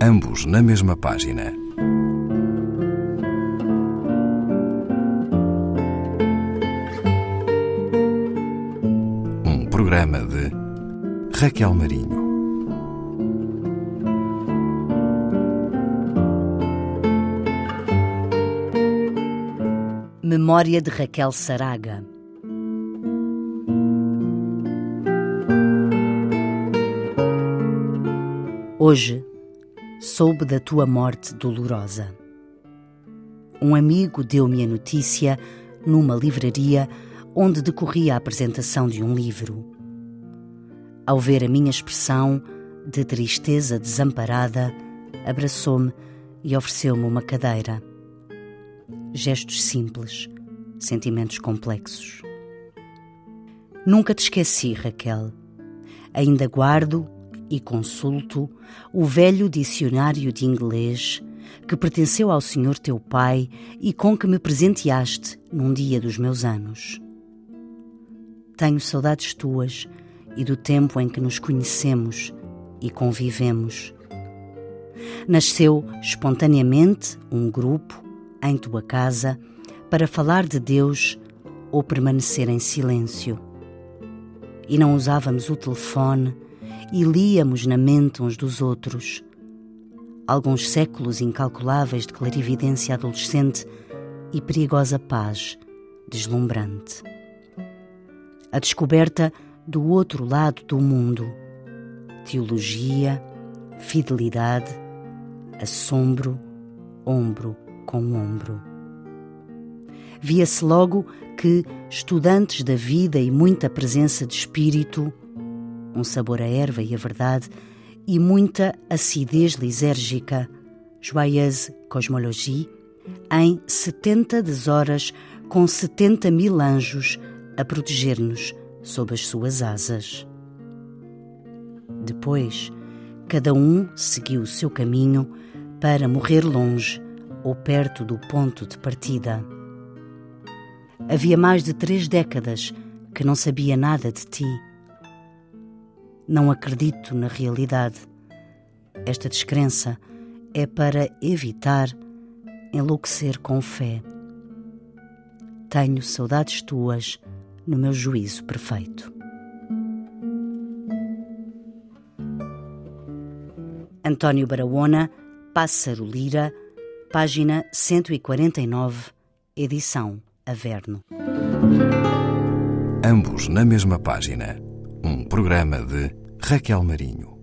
ambos na mesma página. Um programa de Raquel Marinho. Memória de Raquel Saraga. Hoje soube da tua morte dolorosa. Um amigo deu-me a notícia numa livraria onde decorria a apresentação de um livro. Ao ver a minha expressão de tristeza desamparada, abraçou-me e ofereceu-me uma cadeira. Gestos simples, sentimentos complexos. Nunca te esqueci, Raquel. Ainda guardo e consulto o velho dicionário de inglês que pertenceu ao senhor teu pai e com que me presenteaste num dia dos meus anos. Tenho saudades tuas e do tempo em que nos conhecemos e convivemos. Nasceu espontaneamente um grupo em tua casa para falar de Deus ou permanecer em silêncio. E não usávamos o telefone e líamos na mente uns dos outros. Alguns séculos incalculáveis de clarividência adolescente e perigosa paz deslumbrante. A descoberta do outro lado do mundo. Teologia, fidelidade, assombro, ombro com ombro. Via-se logo que estudantes da vida e muita presença de espírito um sabor a erva e a verdade e muita acidez lisérgica, joyeuse cosmologie, em 70 horas com 70 mil anjos a proteger-nos sob as suas asas. Depois, cada um seguiu o seu caminho para morrer longe ou perto do ponto de partida. Havia mais de três décadas que não sabia nada de ti não acredito na realidade. Esta descrença é para evitar enlouquecer com fé. Tenho saudades tuas no meu juízo perfeito. António Barahona, Pássaro Lira, página 149, edição Averno. Ambos na mesma página. Um programa de Raquel Marinho.